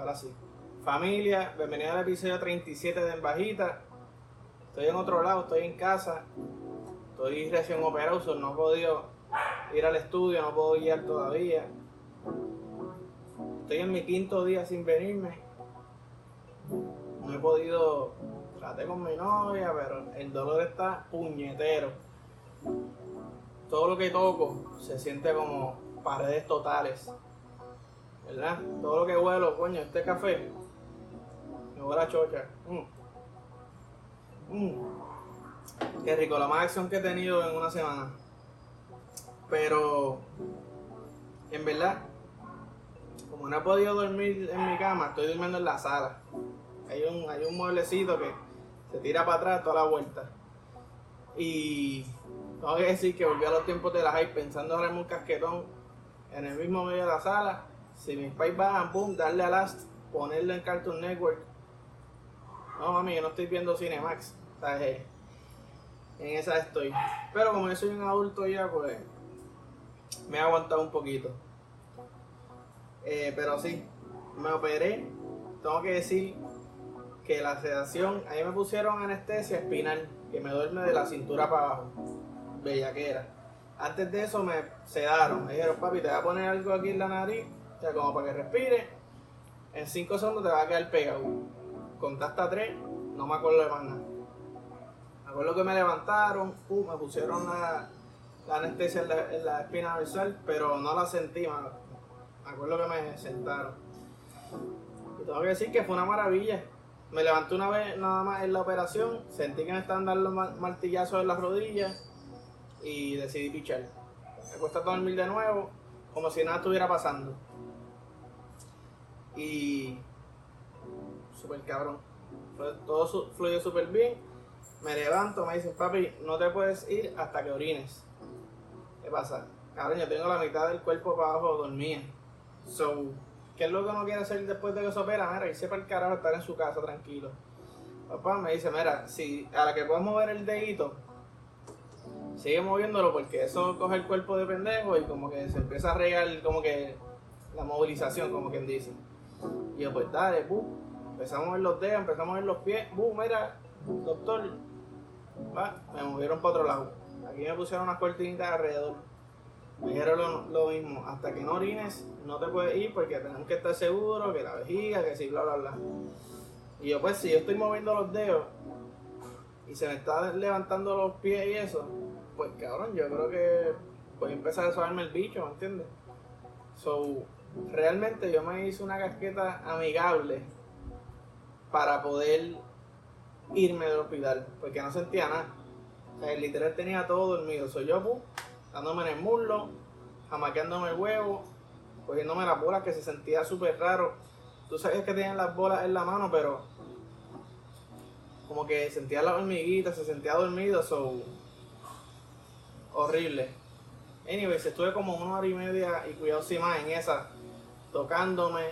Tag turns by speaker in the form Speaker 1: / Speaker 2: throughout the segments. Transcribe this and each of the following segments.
Speaker 1: Ahora sí. Familia, bienvenido al episodio 37 de En Bajita. Estoy en otro lado, estoy en casa. Estoy recién operado, no he podido ir al estudio, no puedo guiar todavía. Estoy en mi quinto día sin venirme. No he podido. Traté con mi novia, pero el dolor está puñetero. Todo lo que toco se siente como paredes totales. ¿Verdad? Todo lo que huelo, coño, este café me huele a chocha. Mm. Mm. Qué rico, la más acción que he tenido en una semana. Pero, en verdad, como no he podido dormir en mi cama, estoy durmiendo en la sala. Hay un, hay un mueblecito que se tira para atrás toda la vuelta. Y tengo que decir que volví a los tiempos de la hype pensando en un casquetón en el mismo medio de la sala. Si mis pais bajan, pum, darle a last, ponerlo en Cartoon Network. No, mami, yo no estoy viendo Cinemax. ¿sabes? En esa estoy. Pero como yo soy un adulto ya, pues me he aguantado un poquito. Eh, pero sí, me operé. Tengo que decir que la sedación, ahí me pusieron anestesia espinal, que me duerme de la cintura para abajo. Bellaquera. Antes de eso me sedaron. Me dijeron, papi, te voy a poner algo aquí en la nariz, o sea, como para que respire. En 5 segundos te va a quedar pegado. Contaste a 3, no me acuerdo de más nada. Me acuerdo que me levantaron, uh, me pusieron la, anestesia en la, espina dorsal, pero no la sentí, me acuerdo que me sentaron. Y tengo que decir que fue una maravilla. Me levanté una vez nada más en la operación, sentí que me estaban dando martillazos en las rodillas y decidí pichar. Me cuesta dormir de nuevo, como si nada estuviera pasando. Y. Super cabrón. Todo fluyó súper bien. Me levanto, me dicen, papi, no te puedes ir hasta que orines. ¿Qué pasa? Cabrón, yo tengo la mitad del cuerpo para abajo dormía. So, ¿qué es lo que uno quiere hacer después de que se opera? Mira, irse para el carajo, estar en su casa tranquilo. Papá me dice, mira, si a la que puedes mover el dedito, sigue moviéndolo porque eso coge el cuerpo de pendejo y como que se empieza a regar como que la movilización, como quien dice. Y yo, pues dale, empezamos a ver los dedos, empezamos a ver los pies, bu, mira, doctor, va, me movieron para otro lado. Aquí me pusieron unas cortinitas alrededor. Me dijeron lo, mismo, hasta que no orines, no te puedes ir porque tenemos que estar seguros que la vejiga, que sí, bla, bla, bla. Y yo, pues, si yo estoy moviendo los dedos y se me está levantando los pies y eso, pues cabrón, yo creo que voy a empezar a saberme el bicho, ¿me entiendes? So, realmente yo me hice una casqueta amigable para poder irme del hospital, porque no sentía nada. Literal tenía todo dormido. Soy yo, pu, dándome en el muslo, jamaqueándome el huevo, cogiéndome las bolas que se sentía súper raro. Tú sabes que tenían las bolas en la mano, pero como que sentía la hormiguita, se sentía dormido, so horrible. Anyways, estuve como una hora y media y cuidado si más en esa, tocándome,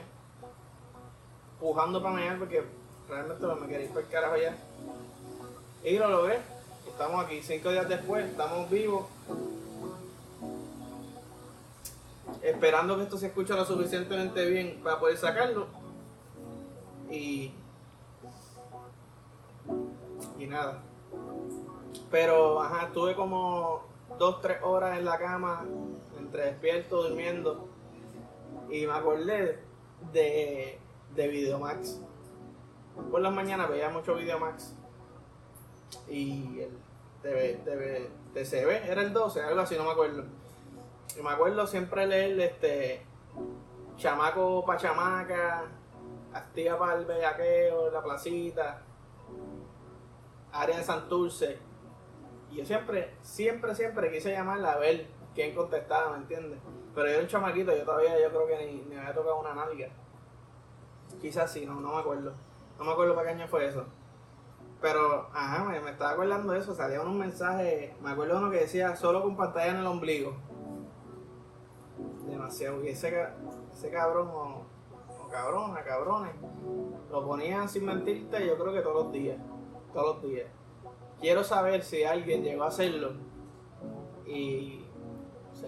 Speaker 1: pujando para mear porque realmente me quería ir para el carajo allá. Y lo logré. Estamos aquí, cinco días después, estamos vivos. Esperando que esto se escuche lo suficientemente bien para poder sacarlo. Y. Y nada. Pero, ajá, estuve como dos, tres horas en la cama, entre despierto, durmiendo, y me acordé de, de Videomax. Por las mañanas veía mucho Videomax. Y el TV, TV, TCB era el 12, algo así, no me acuerdo. Y me acuerdo siempre leer este Chamaco pa' chamaca, Astilla para el bellaqueo, la placita, área de Santurce y yo siempre, siempre, siempre quise llamarla a ver quién contestaba, ¿me entiendes? Pero yo era un chamaquito, yo todavía yo creo que ni, me había tocado una nalga. Quizás sí, no, no me acuerdo. No me acuerdo para qué año fue eso. Pero, ajá, me, me estaba acordando de eso. Salía un mensaje, me acuerdo uno que decía solo con pantalla en el ombligo. Demasiado. Y ese, ese cabrón o, o cabrona, cabrones, lo ponían sin mentirte yo creo que todos los días. Todos los días quiero saber si alguien llegó a hacerlo y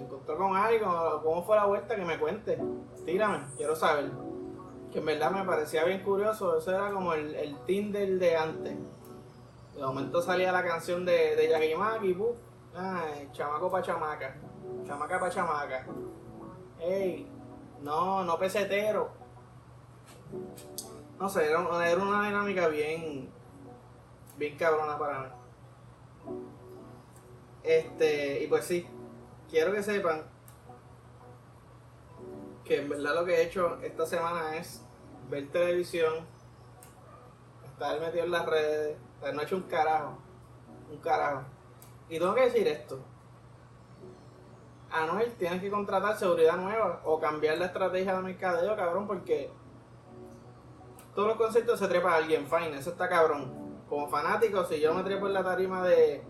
Speaker 1: encontró con algo, cómo fue la vuelta, que me cuente. Tírame, quiero saber. que en verdad me parecía bien curioso. Eso era como el, el Tinder de antes. De momento salía la canción de, de Yagimaki, Ay, chamaco pa' chamaca. Chamaca pa' chamaca. Ey, no, no pesetero. No sé, era, era una dinámica bien, bien cabrona para mí. Este, y pues sí, quiero que sepan que en verdad lo que he hecho esta semana es ver televisión, estar metido en las redes, no he hecho un carajo, un carajo. Y tengo que decir esto. Anuel, tienes que contratar seguridad nueva o cambiar la estrategia de mercadeo, cabrón, porque todos los conceptos se trepa a alguien, fine, eso está cabrón. Como fanático, si yo me trepo en la tarima de,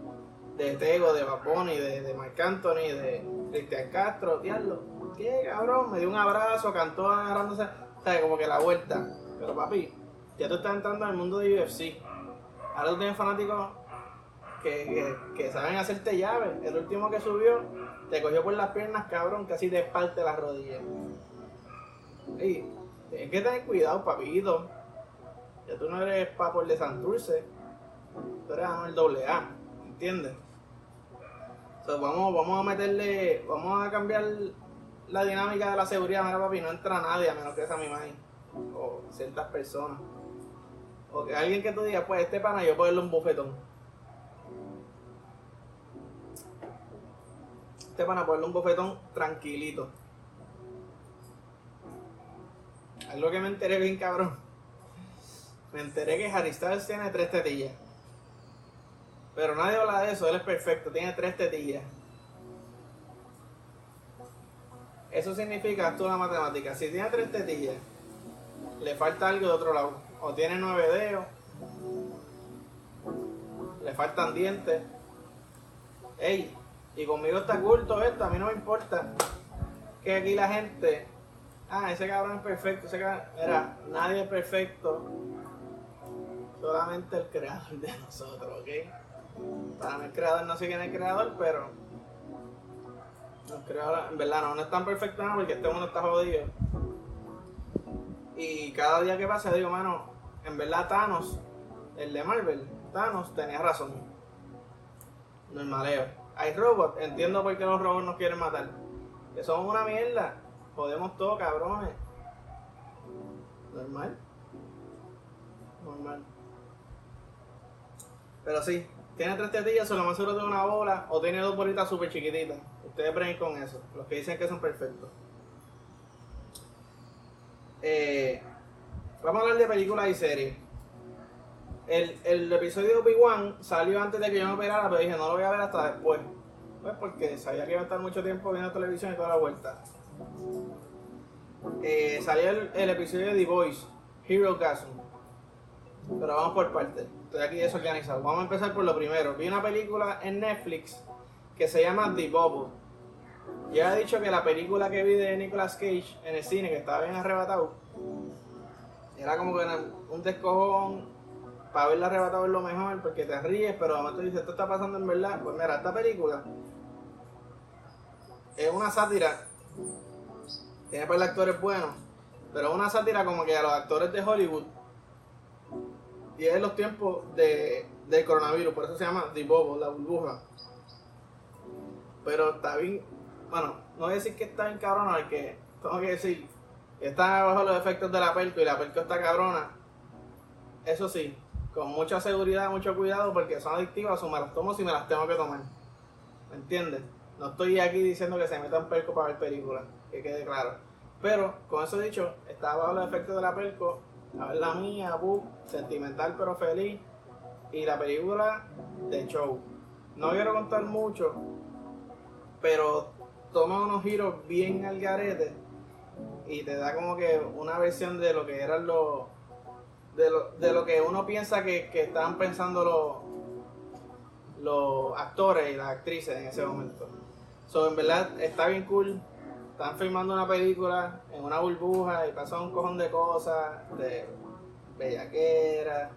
Speaker 1: de Tego, de Vaponi, de, de Marc Anthony, de Cristian Castro, diablo, ¿qué cabrón? Me dio un abrazo, cantó agarrándose, ¿sabes? Como que la vuelta. Pero papi, ya tú estás entrando al mundo de UFC. Ahora tú tienes fanáticos que, que, saben hacerte llave. El último que subió te cogió por las piernas, cabrón, casi te parte las rodillas. Y tienes que tener cuidado, papito. Ya tú no eres papo el de Santurce, tú eres el doble A, ¿entiendes? Vamos, vamos a meterle, vamos a cambiar la dinámica de la seguridad, mira papi, no entra nadie a menos que esa mi madre o ciertas personas. O alguien que tú digas, pues este pana yo puedo darle un bufetón. Este pana ponerle un bofetón tranquilito. Algo que me enteré bien cabrón. Me enteré que Harry Styles tiene tres tetillas. Pero nadie habla de eso, él es perfecto, tiene tres tetillas. Eso significa, tú la matemática, si tiene tres tetillas, le falta algo de otro lado. O tiene nueve dedos, le faltan dientes. Ey, y conmigo está culto esto, a mí no me importa que aquí la gente, ah, ese cabrón es perfecto, ese mira, nadie es perfecto, solamente el creador de nosotros, ¿ok? Para mí el creador no sé quién es el creador, pero el creador, en verdad no, no es tan perfecto nada porque este mundo está jodido. Y cada día que pasa digo, mano, en verdad Thanos, el de Marvel, Thanos tenía razón. Normaleo hay robots, entiendo por qué los robots nos quieren matar. Que son una mierda. Podemos todo, cabrones. Normal. Normal. Pero sí, tiene tres tetillas, o lo más seguro de una bola, o tiene dos bolitas súper chiquititas. Ustedes breguen con eso, los que dicen que son perfectos. Eh, vamos a hablar de películas y series el, el episodio de Obi-Wan salió antes de que yo me operara, pero dije, no lo voy a ver hasta después. Pues porque sabía que iba a estar mucho tiempo viendo televisión y toda la vuelta. Eh, salió el, episodio de The Voice, Hero Gasm. Pero vamos por partes. Estoy aquí desorganizado. Vamos a empezar por lo primero. Vi una película en Netflix que se llama The Bubble. Ya he dicho que la película que vi de Nicolas Cage en el cine, que estaba bien arrebatado, era como que un descojón para verla arrebatado es lo mejor, porque te ríes, pero además tú dices, esto está pasando en verdad. Pues mira, esta película es una sátira, tiene para actores buenos, pero es una sátira como que a los actores de Hollywood, y es en los tiempos de, del coronavirus, por eso se llama The Bobo, la burbuja. Pero está bien, bueno, no voy a decir que está bien cabrona, porque tengo que decir, está bajo los efectos de la pelco y la pelco está cabrona. Eso sí, con mucha seguridad, mucho cuidado, porque son adictivas o me las tomo si me las tengo que tomar. ¿Me entiendes? No estoy aquí diciendo que se metan perco para ver películas, que quede claro. Pero, con eso dicho, estaba bajo los efectos de la perco, a ver la mía, book, sentimental pero feliz, y la película de show. No quiero contar mucho, pero toma unos giros bien al garete y te da como que una versión de lo que eran los de lo, de lo que uno piensa que, que estaban pensando los, los actores y las actrices en ese momento. So, en verdad está bien cool. Están filmando una película en una burbuja y pasa un cojón de cosas, de bellaquera.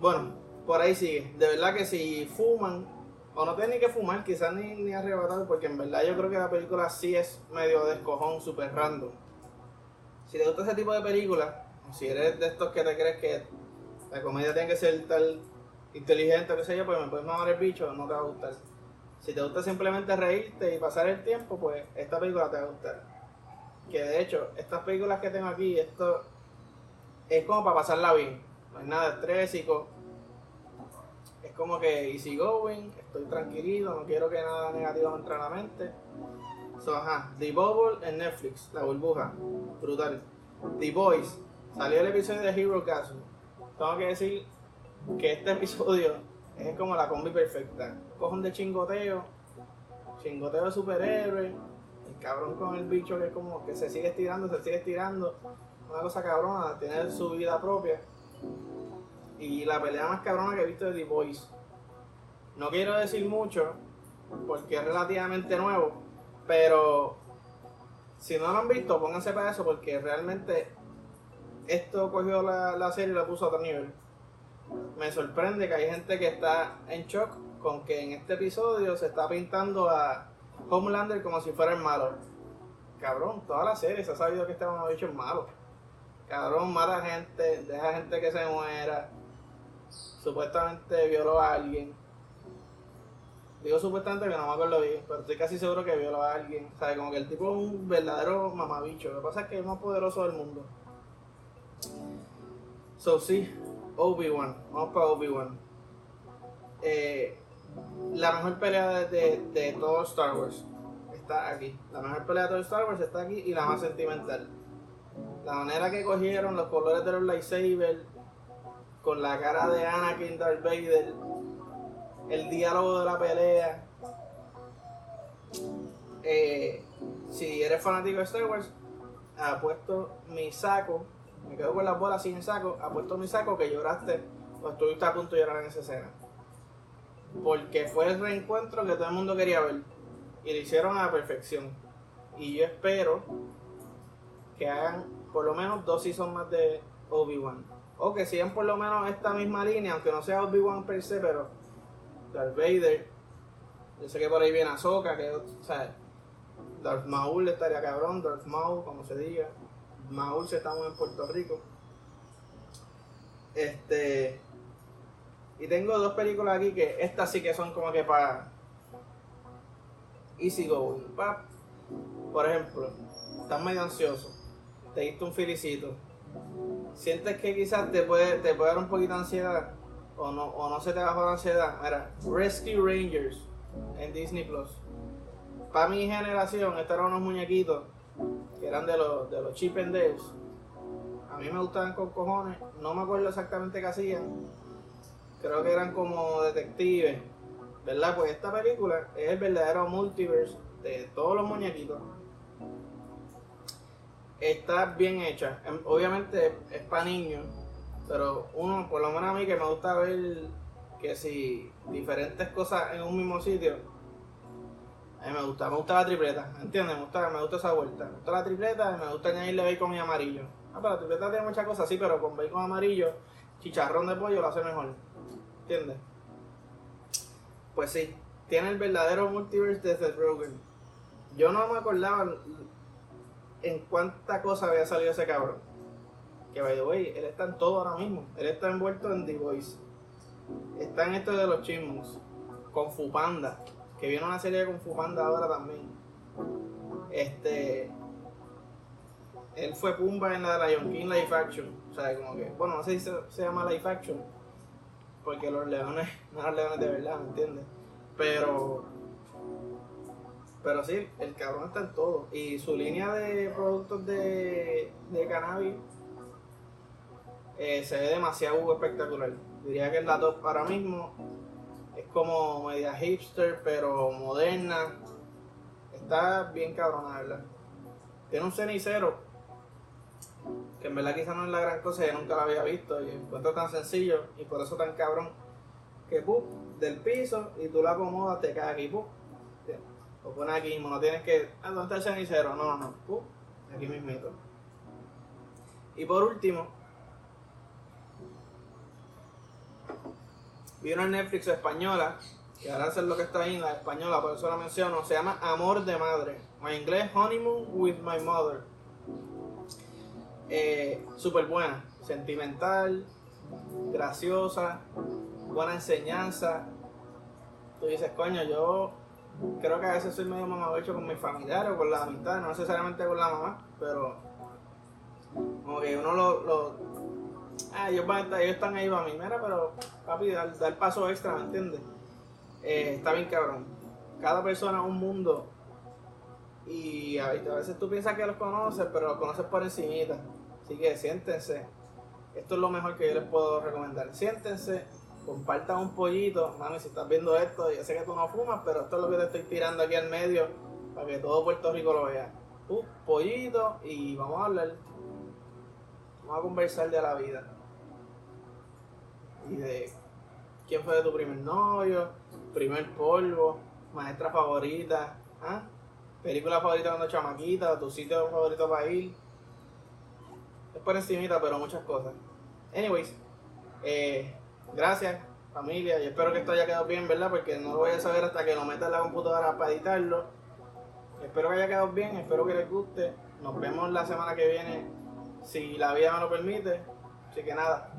Speaker 1: Bueno, por ahí sigue. De verdad que si fuman, o no tienen ni que fumar, quizás ni, ni arrebatar, porque en verdad yo creo que la película sí es medio descojón, super random Si te gusta ese tipo de películas, o si eres de estos que te crees que la comedia tiene que ser tal inteligente o qué sé yo, pues me puedes mamar el bicho, no te va a gustar. Si te gusta simplemente reírte y pasar el tiempo, pues esta película te va a gustar. Que de hecho, estas películas que tengo aquí, esto es como para pasarla bien. No es nada estrésico. Es como que easy going, estoy tranquilito, no quiero que nada negativo entre la mente. So, ajá, The Bubble en Netflix, la burbuja, brutal. The Boys, salió el episodio de Hero Castle. Tengo que decir que este episodio es como la combi perfecta. Cojon de chingoteo, chingoteo de superhéroe, el cabrón con el bicho que es como que se sigue estirando, se sigue estirando. Una cosa cabrona, tiene su vida propia. Y la pelea más cabrona que he visto de The Boys. No quiero decir mucho, porque es relativamente nuevo, pero si no lo han visto, pónganse para eso, porque realmente esto cogió la, la serie y la puso a otro nivel me sorprende que hay gente que está en shock con que en este episodio se está pintando a Homelander como si fuera el malo. Cabrón, toda la serie se ha sabido que este dicho es malo. Cabrón, mata gente, deja gente que se muera. Supuestamente violó a alguien. Digo supuestamente que no me acuerdo bien, pero estoy casi seguro que violó a alguien. O sea, como que el tipo es un verdadero mamabicho. Lo que pasa es que es el más poderoso del mundo. So, sí, Obi-Wan, vamos para Obi-Wan. Eh, la mejor pelea de, de, todo Star Wars está aquí. La mejor pelea de todo Star Wars está aquí y la más sentimental. La manera que cogieron los colores de los lightsabers, con la cara de Anakin Darth Vader, el diálogo de la pelea. Eh, si eres fanático de Star Wars, puesto mi saco me quedo con las bolas sin saco, apuesto mi saco que lloraste o estuviste a punto de llorar en esa escena. Porque fue el reencuentro que todo el mundo quería ver. Y lo hicieron a la perfección. Y yo espero que hagan por lo menos dos seasons más de Obi-Wan. O que sigan por lo menos esta misma línea, aunque no sea Obi-Wan per se, pero Darth Vader. Yo sé que por ahí viene Ahsoka, que, o sea, Darth Maul estaría cabrón, Darth Maul, como se diga. Maúl estamos en Puerto Rico. Este. Y tengo dos películas aquí que estas sí que son como que para easy going. Por ejemplo, estás medio ansioso, te diste un felicito, sientes que quizás te puede, te puede dar un poquito de ansiedad o no, o no se te bajó la ansiedad. Mira, Rescue Rangers en Disney Plus. Para mi generación, estos eran unos muñequitos que eran de los, de los Chip Dales. A mí me gustaban con cojones, no me acuerdo exactamente qué hacían. Creo que eran como detectives, ¿verdad? Pues esta película es el verdadero multiverse de todos los muñequitos. Está bien hecha, em, obviamente es para niños, pero uno, por lo menos a mí que me gusta ver que si diferentes cosas en un mismo sitio, a mí me gusta, me gusta la tripleta, ¿entiendes? Me gusta, me gusta esa vuelta. Me gusta la tripleta y me gusta añadirle bacon y amarillo. Ah, pero la tripleta tiene muchas cosas, sí, pero con bacon amarillo, chicharrón de pollo lo hace mejor. ¿Entiendes? Pues sí, tiene el verdadero multiverse de Seth Rogen. Yo no me acordaba en cuánta cosa había salido ese cabrón. Que by the way, él está en todo ahora mismo. Él está envuelto en The Voice. Está en esto de los chismos. Con Fupanda que viene una serie de Kung Fu ahora también. Este. Él fue Pumba en la de Lion King Life Action. O sea, como que. Bueno, no sé si se, llama Life Action. Porque los leones no eran leones de verdad, ¿me entiendes? Pero. Pero sí, el cabrón está en todo. Y su línea de productos de, de cannabis eh, se ve demasiado espectacular. Diría que es la top ahora mismo como media hipster, pero moderna. Está bien cabrona, ¿verdad? Tiene un cenicero, que en verdad quizá no es la gran cosa, yo nunca lo había visto y encuentro tan sencillo y por eso tan cabrón. Que del piso y tú lo acomodas, te cae aquí. Lo pones aquí mismo, no tienes que. Ah, ¿dónde está el cenicero? No, no, ¡pum! Aquí mismito. Y por último, Vi una Netflix española, que ahora es lo que está ahí en la española, por eso la menciono, se llama Amor de Madre, o en inglés Honeymoon with My Mother. eh, súper buena, sentimental, graciosa, buena enseñanza. Tú dices, coño, yo creo que a veces soy medio mamabecho con mi familiares o con la amistad, no necesariamente con la mamá, pero como que uno lo... ah, ellos, van ellos están ahí para mí, mira, pero papi, dar, dar paso extra, ¿me entiendes? Eh, está bien cabrón. Cada persona es un mundo y a veces tú piensas que los conoces, pero los conoces por encimita. Así que siéntense. Esto es lo mejor que yo les puedo recomendar. Siéntense, compartan un pollito. Mami, si estás viendo esto, yo sé que tú no fumas, pero esto es lo que te estoy tirando aquí al medio para que todo Puerto Rico lo vea. Un pollito y vamos a hablar. A conversar de la vida. Y de quién fue tu primer novio, primer polvo, maestra favorita, ¿ah? película favorita cuando chamaquita, tu sitio favorito para ir. Es por encimita, pero muchas cosas. Anyways, eh, gracias familia, y espero que esto haya quedado bien, ¿verdad? Porque no lo voy a saber hasta que lo meta en la computadora para editarlo. Espero que haya quedado bien, espero que les guste. Nos vemos la semana que viene, si la vida me lo permite. Así que nada.